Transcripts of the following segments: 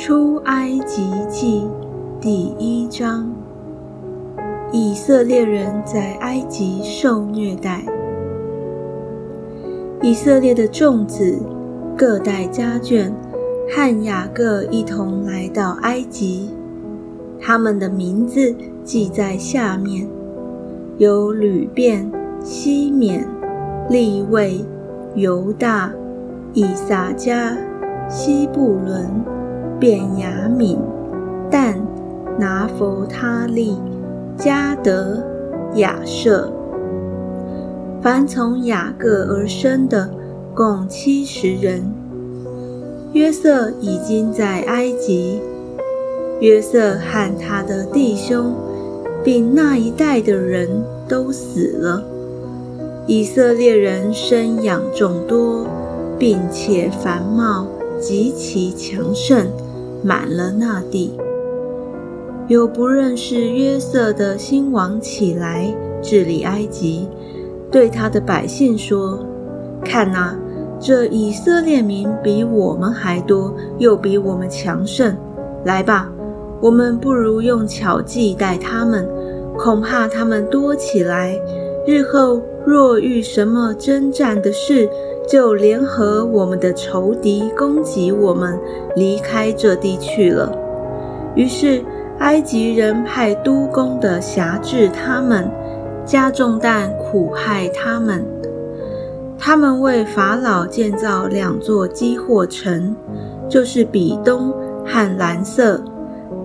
出埃及记第一章：以色列人在埃及受虐待。以色列的众子各带家眷，和雅各一同来到埃及。他们的名字记在下面：有吕便、西缅、利位、犹大、以撒加、西布伦。便雅敏、但、拿佛他利、加德、亚舍，凡从雅各而生的，共七十人。约瑟已经在埃及，约瑟和他的弟兄，并那一代的人都死了。以色列人生养众多，并且繁茂，极其强盛。满了那地，有不认识约瑟的新王起来治理埃及，对他的百姓说：“看哪，这以色列民比我们还多，又比我们强盛。来吧，我们不如用巧计待他们，恐怕他们多起来，日后若遇什么征战的事。”就联合我们的仇敌攻击我们，离开这地去了。于是埃及人派督工的辖制他们，加重担苦害他们。他们为法老建造两座基货城，就是比东和蓝色，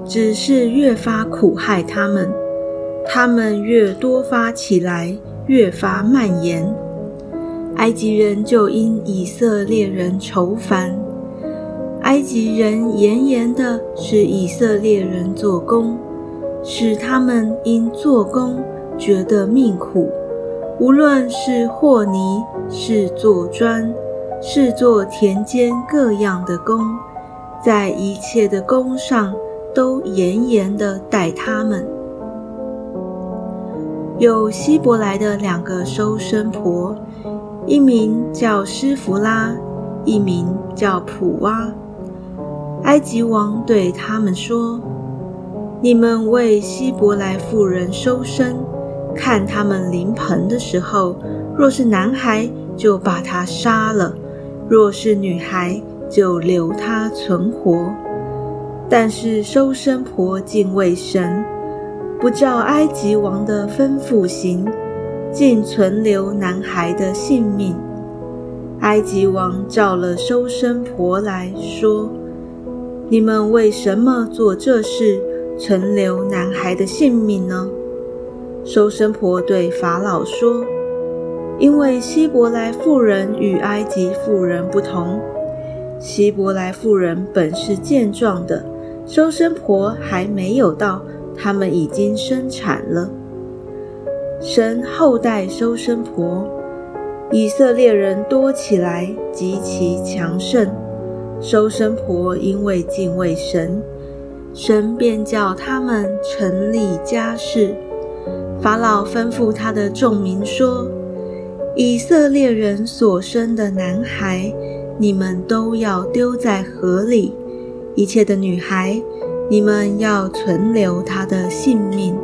只是越发苦害他们。他们越多发起来，越发蔓延。埃及人就因以色列人愁烦，埃及人严严的使以色列人做工，使他们因做工觉得命苦。无论是和泥，是做砖，是做田间各样的工，在一切的工上都严严的待他们。有希伯来的两个收生婆。一名叫施弗拉，一名叫普瓦。埃及王对他们说：“你们为希伯来妇人收生，看他们临盆的时候，若是男孩，就把他杀了；若是女孩，就留他存活。但是收生婆敬畏神，不照埃及王的吩咐行。”竟存留男孩的性命。埃及王召了收生婆来说：“你们为什么做这事，存留男孩的性命呢？”收生婆对法老说：“因为希伯来妇人与埃及妇人不同，希伯来妇人本是健壮的，收生婆还没有到，他们已经生产了。”神后代收生婆，以色列人多起来，极其强盛。收生婆因为敬畏神，神便叫他们成立家室。法老吩咐他的众民说：“以色列人所生的男孩，你们都要丢在河里；一切的女孩，你们要存留他的性命。”